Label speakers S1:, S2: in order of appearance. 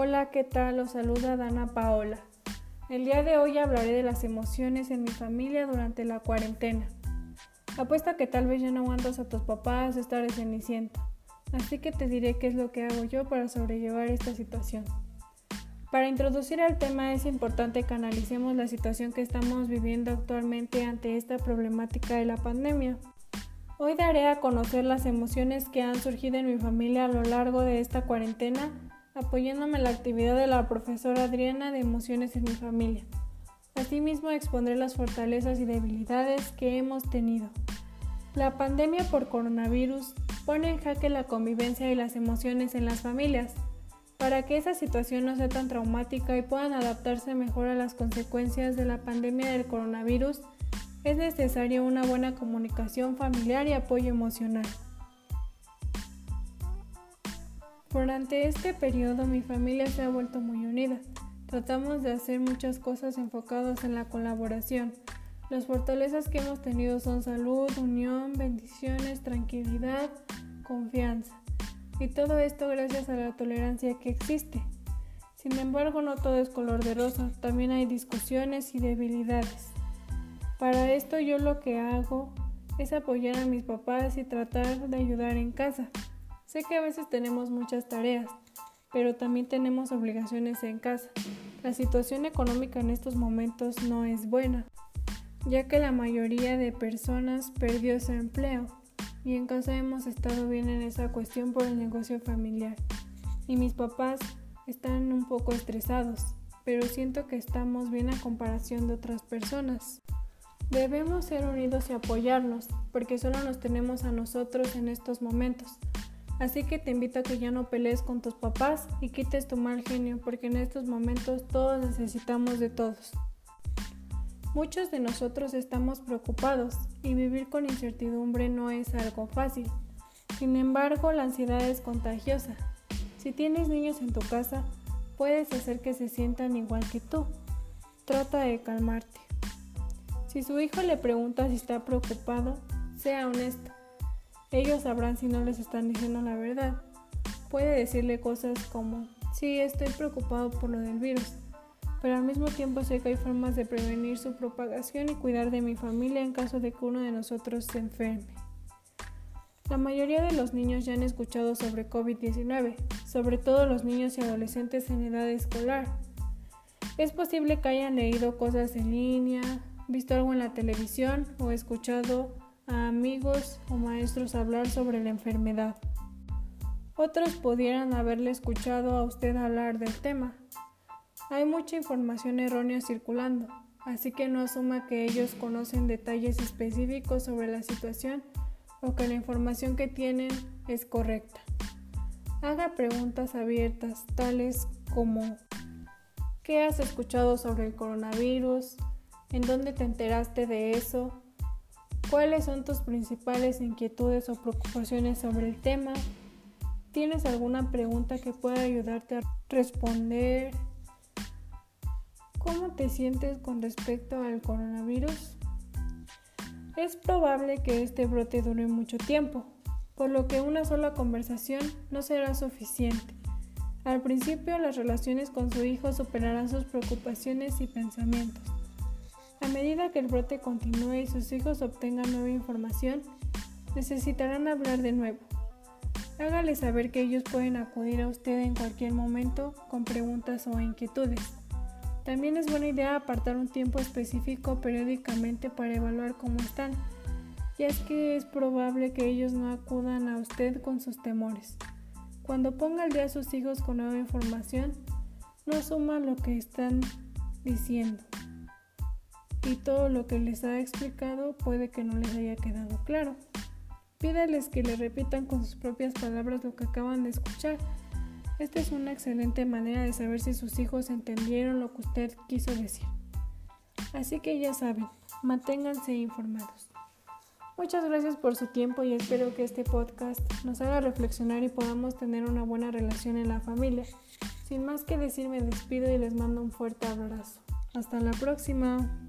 S1: Hola, ¿qué tal? Os saluda Dana Paola. El día de hoy hablaré de las emociones en mi familia durante la cuarentena. Apuesto que tal vez ya no aguantas a tus papás estar cenicienta, así que te diré qué es lo que hago yo para sobrellevar esta situación. Para introducir al tema es importante que analicemos la situación que estamos viviendo actualmente ante esta problemática de la pandemia. Hoy daré a conocer las emociones que han surgido en mi familia a lo largo de esta cuarentena, apoyándome en la actividad de la profesora Adriana de Emociones en mi familia. Asimismo expondré las fortalezas y debilidades que hemos tenido. La pandemia por coronavirus pone en jaque la convivencia y las emociones en las familias. Para que esa situación no sea tan traumática y puedan adaptarse mejor a las consecuencias de la pandemia del coronavirus, es necesaria una buena comunicación familiar y apoyo emocional. Durante este periodo mi familia se ha vuelto muy unida. Tratamos de hacer muchas cosas enfocadas en la colaboración. Las fortalezas que hemos tenido son salud, unión, bendiciones, tranquilidad, confianza. Y todo esto gracias a la tolerancia que existe. Sin embargo, no todo es color de rosa, también hay discusiones y debilidades. Para esto yo lo que hago es apoyar a mis papás y tratar de ayudar en casa. Sé que a veces tenemos muchas tareas, pero también tenemos obligaciones en casa. La situación económica en estos momentos no es buena, ya que la mayoría de personas perdió su empleo y en casa hemos estado bien en esa cuestión por el negocio familiar. Y mis papás están un poco estresados, pero siento que estamos bien a comparación de otras personas. Debemos ser unidos y apoyarnos, porque solo nos tenemos a nosotros en estos momentos. Así que te invito a que ya no pelees con tus papás y quites tu mal genio, porque en estos momentos todos necesitamos de todos. Muchos de nosotros estamos preocupados y vivir con incertidumbre no es algo fácil. Sin embargo, la ansiedad es contagiosa. Si tienes niños en tu casa, puedes hacer que se sientan igual que tú. Trata de calmarte. Si su hijo le pregunta si está preocupado, sea honesto. Ellos sabrán si no les están diciendo la verdad. Puede decirle cosas como, sí, estoy preocupado por lo del virus, pero al mismo tiempo sé que hay formas de prevenir su propagación y cuidar de mi familia en caso de que uno de nosotros se enferme. La mayoría de los niños ya han escuchado sobre COVID-19, sobre todo los niños y adolescentes en edad escolar. Es posible que hayan leído cosas en línea, visto algo en la televisión o escuchado a amigos o maestros hablar sobre la enfermedad. Otros pudieran haberle escuchado a usted hablar del tema. Hay mucha información errónea circulando, así que no asuma que ellos conocen detalles específicos sobre la situación o que la información que tienen es correcta. Haga preguntas abiertas, tales como ¿qué has escuchado sobre el coronavirus? ¿En dónde te enteraste de eso? ¿Cuáles son tus principales inquietudes o preocupaciones sobre el tema? ¿Tienes alguna pregunta que pueda ayudarte a responder? ¿Cómo te sientes con respecto al coronavirus? Es probable que este brote dure mucho tiempo, por lo que una sola conversación no será suficiente. Al principio las relaciones con su hijo superarán sus preocupaciones y pensamientos. A medida que el brote continúe y sus hijos obtengan nueva información, necesitarán hablar de nuevo. Hágale saber que ellos pueden acudir a usted en cualquier momento con preguntas o inquietudes. También es buena idea apartar un tiempo específico periódicamente para evaluar cómo están, ya es que es probable que ellos no acudan a usted con sus temores. Cuando ponga al día a sus hijos con nueva información, no asuma lo que están diciendo y todo lo que les ha explicado puede que no les haya quedado claro. Pídales que le repitan con sus propias palabras lo que acaban de escuchar. Esta es una excelente manera de saber si sus hijos entendieron lo que usted quiso decir. Así que ya saben, manténganse informados. Muchas gracias por su tiempo y espero que este podcast nos haga reflexionar y podamos tener una buena relación en la familia. Sin más que decir, me despido y les mando un fuerte abrazo. Hasta la próxima.